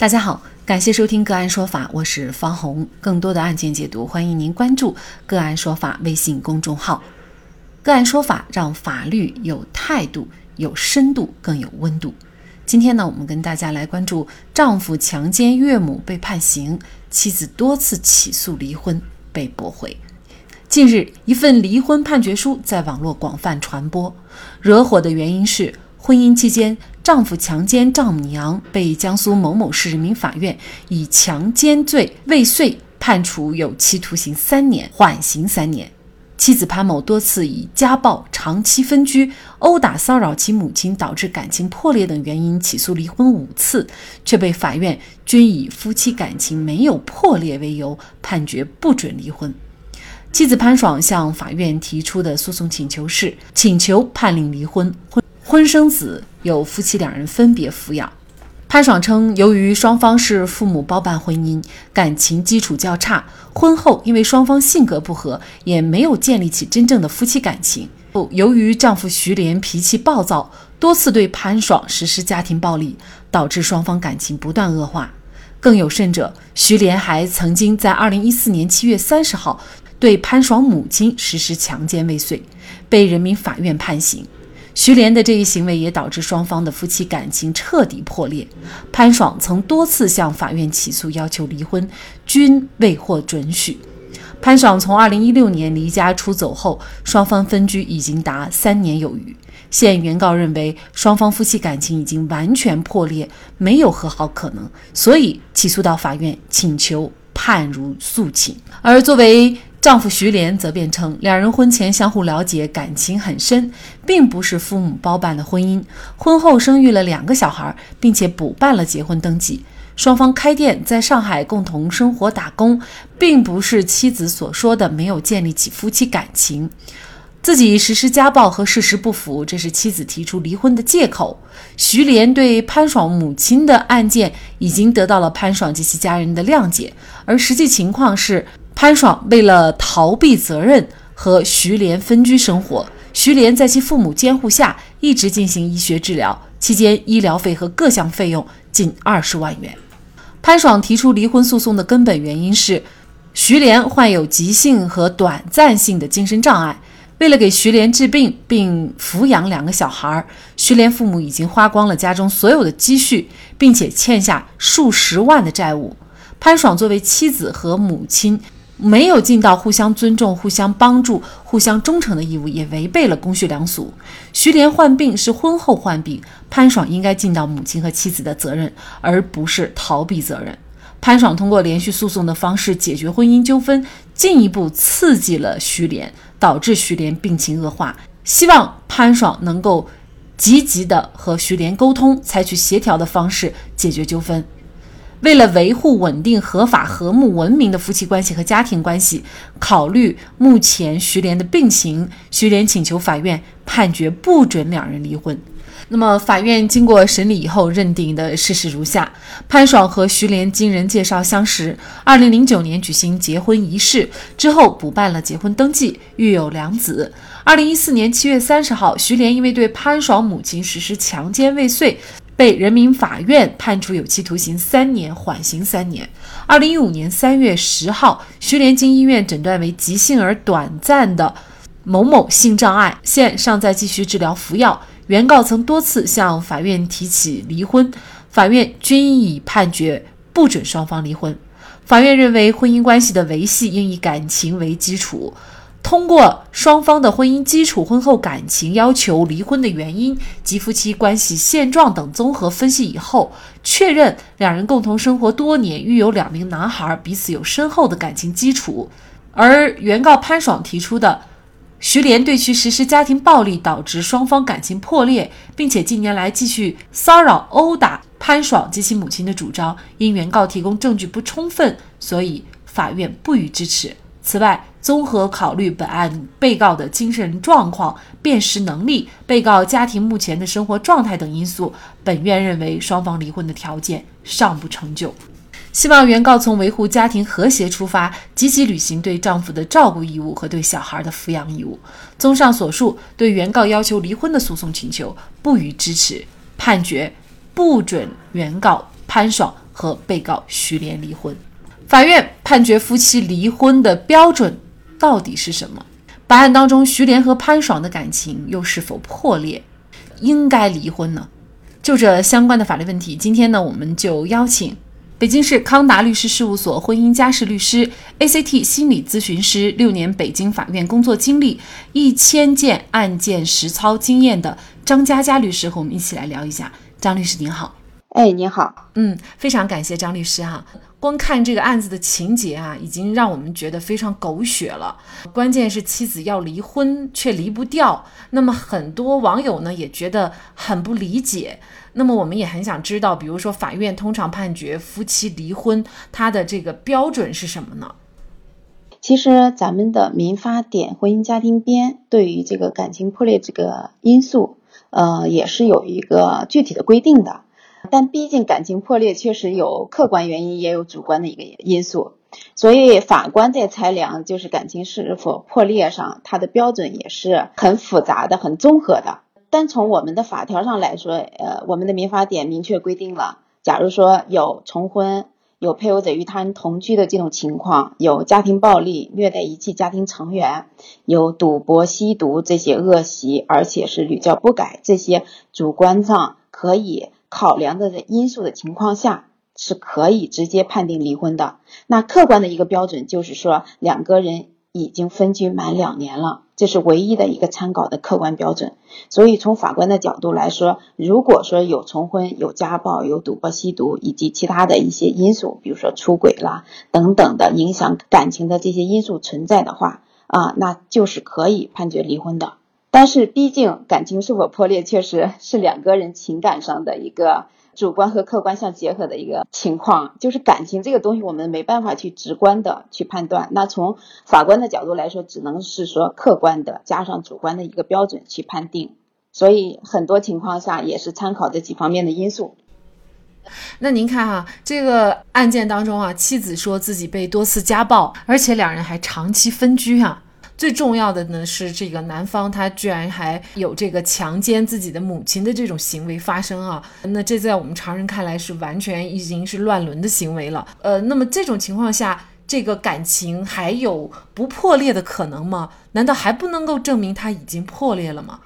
大家好，感谢收听个案说法，我是方红。更多的案件解读，欢迎您关注个案说法微信公众号。个案说法让法律有态度、有深度、更有温度。今天呢，我们跟大家来关注丈夫强奸岳母被判刑，妻子多次起诉离婚被驳回。近日，一份离婚判决书在网络广泛传播，惹火的原因是婚姻期间。丈夫强奸丈母娘，被江苏某某市人民法院以强奸罪未遂判处有期徒刑三年，缓刑三年。妻子潘某多次以家暴、长期分居、殴打骚扰其母亲导致感情破裂等原因起诉离婚五次，却被法院均以夫妻感情没有破裂为由判决不准离婚。妻子潘爽向法院提出的诉讼请求是：请求判令离婚，婚婚生子。由夫妻两人分别抚养。潘爽称，由于双方是父母包办婚姻，感情基础较差，婚后因为双方性格不合，也没有建立起真正的夫妻感情。由于丈夫徐连脾气暴躁，多次对潘爽实施家庭暴力，导致双方感情不断恶化。更有甚者，徐连还曾经在2014年7月30号对潘爽母亲实施强奸未遂，被人民法院判刑。徐连的这一行为也导致双方的夫妻感情彻底破裂。潘爽曾多次向法院起诉要求离婚，均未获准许。潘爽从2016年离家出走后，双方分居已经达三年有余。现原告认为双方夫妻感情已经完全破裂，没有和好可能，所以起诉到法院，请求判如诉请。而作为丈夫徐连则辩称，两人婚前相互了解，感情很深，并不是父母包办的婚姻。婚后生育了两个小孩，并且补办了结婚登记。双方开店，在上海共同生活打工，并不是妻子所说的没有建立起夫妻感情。自己实施家暴和事实不符，这是妻子提出离婚的借口。徐连对潘爽母亲的案件已经得到了潘爽及其家人的谅解，而实际情况是。潘爽为了逃避责任和徐连分居生活，徐连在其父母监护下一直进行医学治疗，期间医疗费和各项费用近二十万元。潘爽提出离婚诉讼的根本原因是，徐连患有急性和短暂性的精神障碍。为了给徐连治病并抚养两个小孩，徐连父母已经花光了家中所有的积蓄，并且欠下数十万的债务。潘爽作为妻子和母亲。没有尽到互相尊重、互相帮助、互相忠诚的义务，也违背了公序良俗。徐莲患病是婚后患病，潘爽应该尽到母亲和妻子的责任，而不是逃避责任。潘爽通过连续诉讼的方式解决婚姻纠纷，进一步刺激了徐莲，导致徐莲病情恶化。希望潘爽能够积极的和徐莲沟通，采取协调的方式解决纠纷。为了维护稳定、合法、和睦、文明的夫妻关系和家庭关系，考虑目前徐连的病情，徐连请求法院判决不准两人离婚。那么，法院经过审理以后认定的事实如下：潘爽和徐连经人介绍相识，2009年举行结婚仪式之后补办了结婚登记，育有两子。2014年7月30号，徐连因为对潘爽母亲实施强奸未遂。被人民法院判处有期徒刑三年，缓刑三年。二零一五年三月十号，徐连经医院诊断为急性而短暂的某某性障碍，现尚在继续治疗服药。原告曾多次向法院提起离婚，法院均已判决不准双方离婚。法院认为，婚姻关系的维系应以感情为基础。通过双方的婚姻基础、婚后感情要求离婚的原因及夫妻关系现状等综合分析以后，确认两人共同生活多年，育有两名男孩，彼此有深厚的感情基础。而原告潘爽提出的徐连对其实施家庭暴力，导致双方感情破裂，并且近年来继续骚扰、殴打潘爽及其母亲的主张，因原告提供证据不充分，所以法院不予支持。此外，综合考虑本案被告的精神状况、辨识能力、被告家庭目前的生活状态等因素，本院认为双方离婚的条件尚不成就。希望原告从维护家庭和谐出发，积极履行对丈夫的照顾义务和对小孩的抚养义务。综上所述，对原告要求离婚的诉讼请求不予支持，判决不准原告潘爽。和被告徐莲离婚。法院判决夫妻离婚的标准到底是什么？本案当中，徐莲和潘爽的感情又是否破裂？应该离婚呢？就这相关的法律问题，今天呢，我们就邀请北京市康达律师事务所婚姻家事律师、ACT 心理咨询师，六年北京法院工作经历，一千件案件实操经验的张佳佳律师和我们一起来聊一下。张律师您好，哎，您好，嗯，非常感谢张律师哈。光看这个案子的情节啊，已经让我们觉得非常狗血了。关键是妻子要离婚却离不掉，那么很多网友呢也觉得很不理解。那么我们也很想知道，比如说法院通常判决夫妻离婚，它的这个标准是什么呢？其实咱们的民法典婚姻家庭编对于这个感情破裂这个因素，呃，也是有一个具体的规定的。但毕竟感情破裂确实有客观原因，也有主观的一个因素，所以法官在裁量就是感情是否破裂上，他的标准也是很复杂的、很综合的。单从我们的法条上来说，呃，我们的民法典明确规定了，假如说有重婚、有配偶者与他人同居的这种情况，有家庭暴力、虐待遗弃家庭成员，有赌博、吸毒这些恶习，而且是屡教不改，这些主观上可以。考量的因素的情况下，是可以直接判定离婚的。那客观的一个标准就是说，两个人已经分居满两年了，这是唯一的一个参考的客观标准。所以从法官的角度来说，如果说有重婚、有家暴、有赌博、吸毒以及其他的一些因素，比如说出轨啦等等的影响感情的这些因素存在的话，啊，那就是可以判决离婚的。但是，毕竟感情是否破裂，确实是两个人情感上的一个主观和客观相结合的一个情况。就是感情这个东西，我们没办法去直观的去判断。那从法官的角度来说，只能是说客观的加上主观的一个标准去判定。所以很多情况下也是参考这几方面的因素。那您看哈，这个案件当中啊，妻子说自己被多次家暴，而且两人还长期分居啊。最重要的呢是，这个男方他居然还有这个强奸自己的母亲的这种行为发生啊！那这在我们常人看来是完全已经是乱伦的行为了。呃，那么这种情况下，这个感情还有不破裂的可能吗？难道还不能够证明他已经破裂了吗？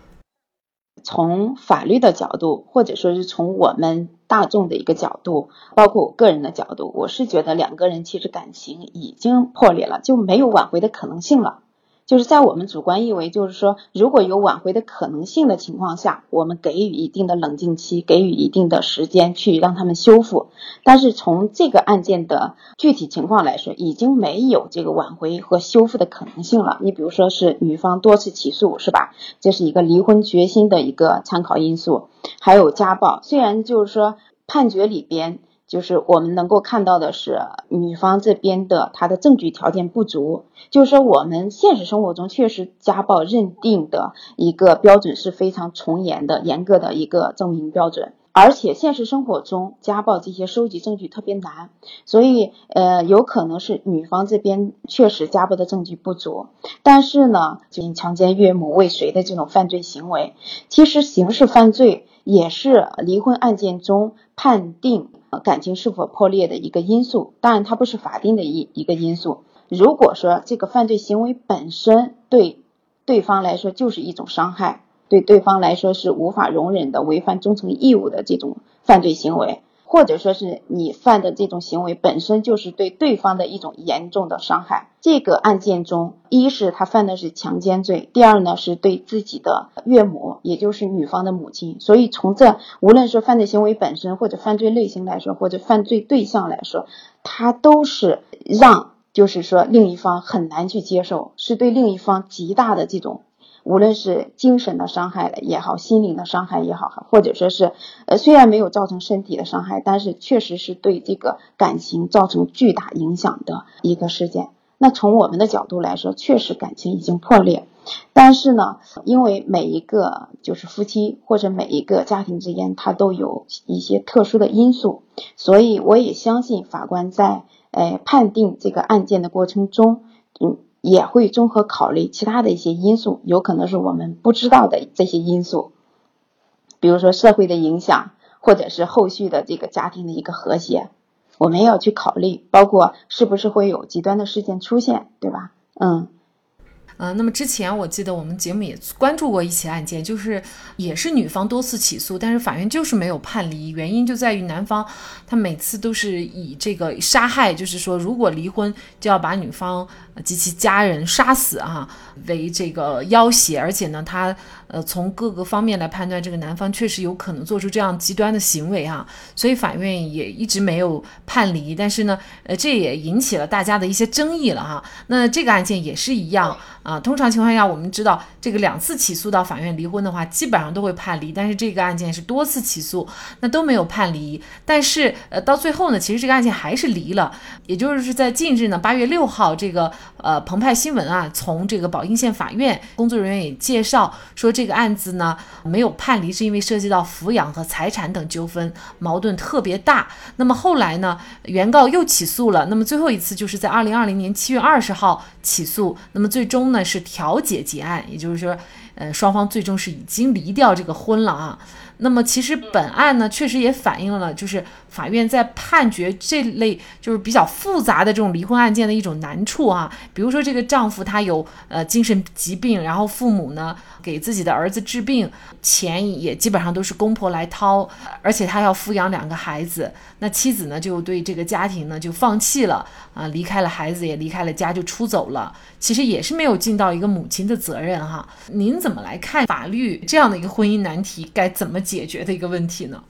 从法律的角度，或者说是从我们大众的一个角度，包括我个人的角度，我是觉得两个人其实感情已经破裂了，就没有挽回的可能性了。就是在我们主观意为，就是说，如果有挽回的可能性的情况下，我们给予一定的冷静期，给予一定的时间去让他们修复。但是从这个案件的具体情况来说，已经没有这个挽回和修复的可能性了。你比如说是女方多次起诉，是吧？这是一个离婚决心的一个参考因素。还有家暴，虽然就是说判决里边。就是我们能够看到的是，女方这边的她的证据条件不足。就是说，我们现实生活中确实家暴认定的一个标准是非常从严的、严格的一个证明标准。而且现实生活中家暴这些收集证据特别难，所以呃，有可能是女方这边确实家暴的证据不足。但是呢，就强奸岳母未遂的这种犯罪行为，其实刑事犯罪也是离婚案件中判定。感情是否破裂的一个因素，当然它不是法定的一一个因素。如果说这个犯罪行为本身对对方来说就是一种伤害，对对方来说是无法容忍的违反忠诚义务的这种犯罪行为。或者说是你犯的这种行为本身就是对对方的一种严重的伤害。这个案件中，一是他犯的是强奸罪，第二呢是对自己的岳母，也就是女方的母亲。所以从这无论是犯罪行为本身，或者犯罪类型来说，或者犯罪对象来说，他都是让就是说另一方很难去接受，是对另一方极大的这种。无论是精神的伤害也好，心灵的伤害也好，或者说是，呃，虽然没有造成身体的伤害，但是确实是对这个感情造成巨大影响的一个事件。那从我们的角度来说，确实感情已经破裂。但是呢，因为每一个就是夫妻或者每一个家庭之间，它都有一些特殊的因素，所以我也相信法官在呃判定这个案件的过程中，嗯。也会综合考虑其他的一些因素，有可能是我们不知道的这些因素，比如说社会的影响，或者是后续的这个家庭的一个和谐，我们要去考虑，包括是不是会有极端的事件出现，对吧？嗯。呃，那么之前我记得我们节目也关注过一起案件，就是也是女方多次起诉，但是法院就是没有判离，原因就在于男方他每次都是以这个杀害，就是说如果离婚就要把女方及其家人杀死啊为这个要挟，而且呢他呃从各个方面来判断，这个男方确实有可能做出这样极端的行为啊，所以法院也一直没有判离，但是呢，呃这也引起了大家的一些争议了哈。那这个案件也是一样。啊，通常情况下，我们知道这个两次起诉到法院离婚的话，基本上都会判离。但是这个案件是多次起诉，那都没有判离。但是呃，到最后呢，其实这个案件还是离了。也就是在近日呢，八月六号，这个呃澎湃新闻啊，从这个宝应县法院工作人员也介绍说，这个案子呢没有判离，是因为涉及到抚养和财产等纠纷，矛盾特别大。那么后来呢，原告又起诉了。那么最后一次就是在二零二零年七月二十号起诉。那么最终。那是调解结案，也就是说，呃，双方最终是已经离掉这个婚了啊。那么其实本案呢，确实也反映了，就是法院在判决这类就是比较复杂的这种离婚案件的一种难处啊。比如说这个丈夫他有呃精神疾病，然后父母呢给自己的儿子治病，钱也基本上都是公婆来掏，而且他要抚养两个孩子，那妻子呢就对这个家庭呢就放弃了啊，离开了孩子也离开了家就出走了，其实也是没有尽到一个母亲的责任哈。您怎么来看法律这样的一个婚姻难题该怎么？解决的一个问题呢？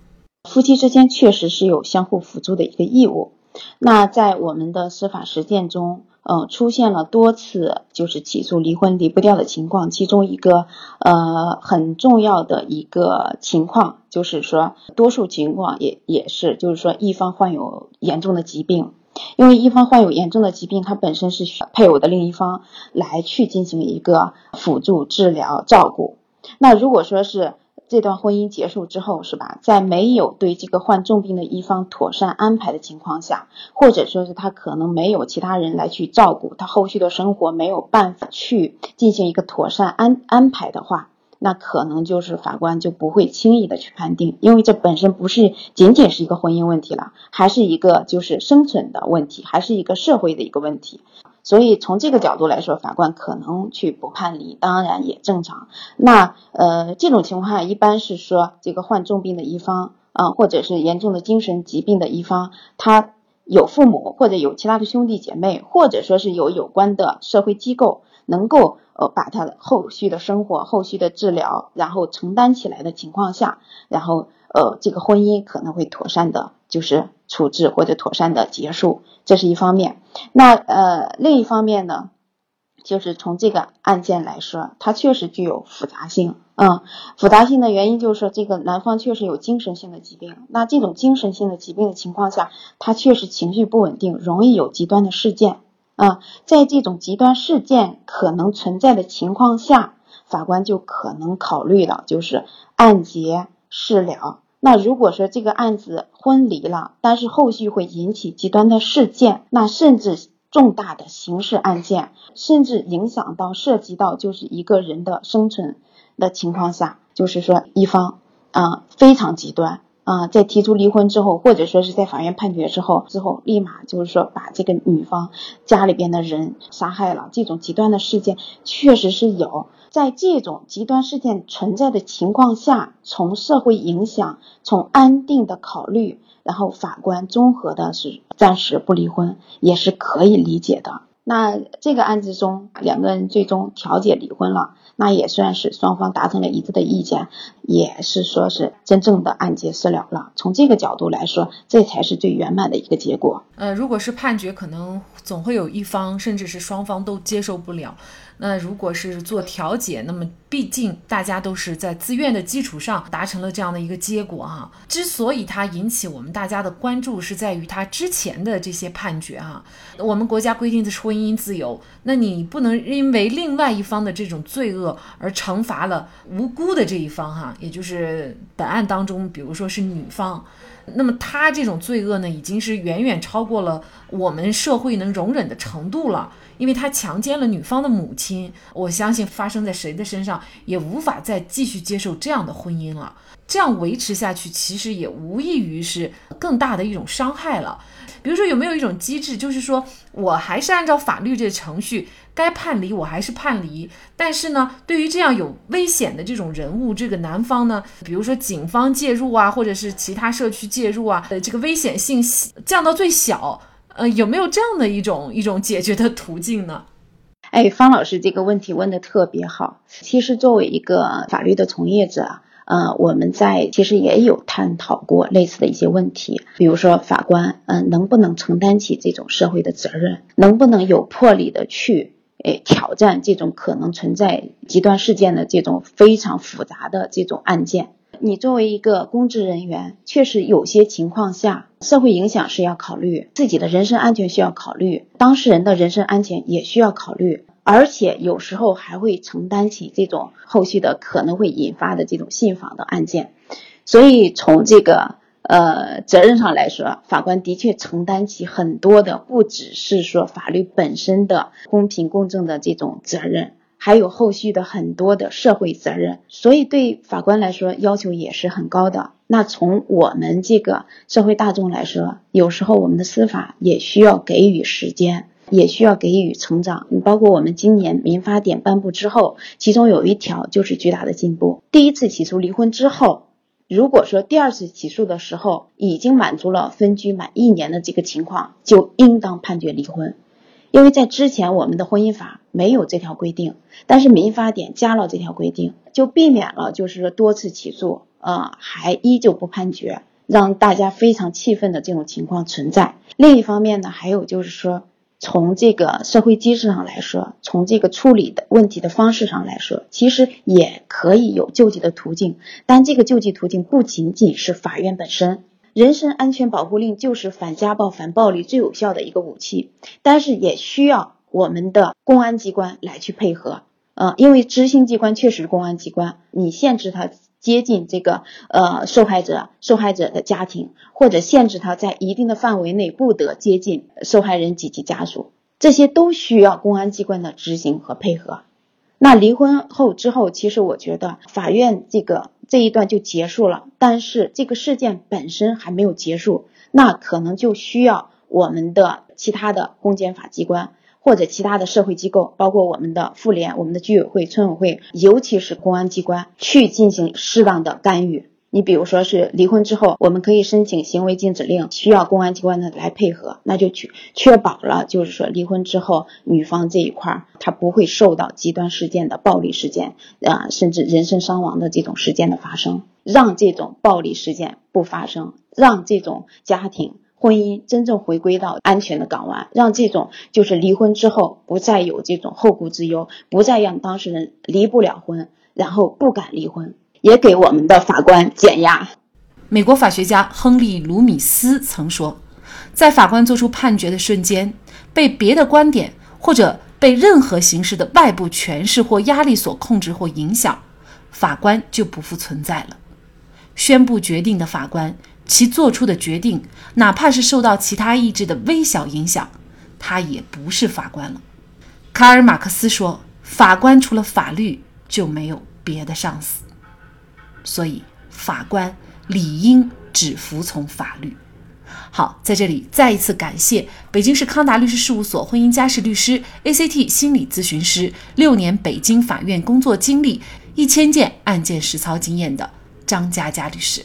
夫妻之间确实是有相互辅助的一个义务。那在我们的司法实践中，嗯，出现了多次就是起诉离婚离不掉的情况。其中一个呃很重要的一个情况，就是说多数情况也也是，就是说一方患有严重的疾病，因为一方患有严重的疾病，他本身是需配偶的另一方来去进行一个辅助治疗照顾。那如果说是这段婚姻结束之后，是吧？在没有对这个患重病的一方妥善安排的情况下，或者说是他可能没有其他人来去照顾他后续的生活，没有办法去进行一个妥善安安排的话，那可能就是法官就不会轻易的去判定，因为这本身不是仅仅是一个婚姻问题了，还是一个就是生存的问题，还是一个社会的一个问题。所以从这个角度来说，法官可能去不判离，当然也正常。那呃，这种情况一般是说，这个患重病的一方啊，或者是严重的精神疾病的一方，他有父母或者有其他的兄弟姐妹，或者说是有有关的社会机构，能够呃把他的后续的生活、后续的治疗，然后承担起来的情况下，然后呃这个婚姻可能会妥善的，就是处置或者妥善的结束。这是一方面，那呃另一方面呢，就是从这个案件来说，它确实具有复杂性。嗯，复杂性的原因就是，这个男方确实有精神性的疾病。那这种精神性的疾病的情况下，他确实情绪不稳定，容易有极端的事件。啊，在这种极端事件可能存在的情况下，法官就可能考虑了，就是按结事了。那如果说这个案子婚离了，但是后续会引起极端的事件，那甚至重大的刑事案件，甚至影响到涉及到就是一个人的生存的情况下，就是说一方啊非常极端啊，在提出离婚之后，或者说是在法院判决之后，之后立马就是说把这个女方家里边的人杀害了，这种极端的事件确实是有。在这种极端事件存在的情况下，从社会影响、从安定的考虑，然后法官综合的是暂时不离婚，也是可以理解的。那这个案子中，两个人最终调解离婚了，那也算是双方达成了一致的意见，也是说是真正的案结私了了。从这个角度来说，这才是最圆满的一个结果。呃，如果是判决，可能总会有一方，甚至是双方都接受不了。那如果是做调解，那么毕竟大家都是在自愿的基础上达成了这样的一个结果哈。之所以它引起我们大家的关注，是在于它之前的这些判决哈。我们国家规定的是婚姻自由，那你不能因为另外一方的这种罪恶而惩罚了无辜的这一方哈，也就是本案当中，比如说是女方。那么他这种罪恶呢，已经是远远超过了我们社会能容忍的程度了。因为他强奸了女方的母亲，我相信发生在谁的身上也无法再继续接受这样的婚姻了。这样维持下去，其实也无异于是更大的一种伤害了。比如说，有没有一种机制，就是说我还是按照法律这程序，该判离我还是判离。但是呢，对于这样有危险的这种人物，这个男方呢，比如说警方介入啊，或者是其他社区介入啊，呃，这个危险性降到最小。呃，有没有这样的一种一种解决的途径呢？哎，方老师这个问题问的特别好。其实作为一个法律的从业者，呃，我们在其实也有探讨过类似的一些问题，比如说法官，嗯，能不能承担起这种社会的责任，能不能有魄力的去，诶，挑战这种可能存在极端事件的这种非常复杂的这种案件。你作为一个公职人员，确实有些情况下，社会影响是要考虑，自己的人身安全需要考虑，当事人的人身安全也需要考虑，而且有时候还会承担起这种后续的可能会引发的这种信访的案件。所以从这个呃责任上来说，法官的确承担起很多的，不只是说法律本身的公平公正的这种责任。还有后续的很多的社会责任，所以对法官来说要求也是很高的。那从我们这个社会大众来说，有时候我们的司法也需要给予时间，也需要给予成长。包括我们今年民法典颁布之后，其中有一条就是巨大的进步。第一次起诉离婚之后，如果说第二次起诉的时候已经满足了分居满一年的这个情况，就应当判决离婚。因为在之前我们的婚姻法没有这条规定，但是民法典加了这条规定，就避免了就是说多次起诉，呃，还依旧不判决，让大家非常气愤的这种情况存在。另一方面呢，还有就是说，从这个社会机制上来说，从这个处理的问题的方式上来说，其实也可以有救济的途径，但这个救济途径不仅仅是法院本身。人身安全保护令就是反家暴、反暴力最有效的一个武器，但是也需要我们的公安机关来去配合，呃，因为执行机关确实是公安机关，你限制他接近这个呃受害者、受害者的家庭，或者限制他在一定的范围内不得接近受害人及其家属，这些都需要公安机关的执行和配合。那离婚后之后，其实我觉得法院这个。这一段就结束了，但是这个事件本身还没有结束，那可能就需要我们的其他的公检法机关或者其他的社会机构，包括我们的妇联、我们的居委会、村委会，尤其是公安机关去进行适当的干预。你比如说是离婚之后，我们可以申请行为禁止令，需要公安机关的来配合，那就去确保了，就是说离婚之后，女方这一块儿她不会受到极端事件的暴力事件啊，甚至人身伤亡的这种事件的发生，让这种暴力事件不发生，让这种家庭婚姻真正回归到安全的港湾，让这种就是离婚之后不再有这种后顾之忧，不再让当事人离不了婚，然后不敢离婚。也给我们的法官减压。美国法学家亨利·卢米斯曾说，在法官做出判决的瞬间，被别的观点或者被任何形式的外部诠释或压力所控制或影响，法官就不复存在了。宣布决定的法官，其做出的决定，哪怕是受到其他意志的微小影响，他也不是法官了。卡尔·马克思说：“法官除了法律，就没有别的上司。”所以，法官理应只服从法律。好，在这里再一次感谢北京市康达律师事务所婚姻家事律师、ACT 心理咨询师，六年北京法院工作经历，一千件案件实操经验的张佳佳律师。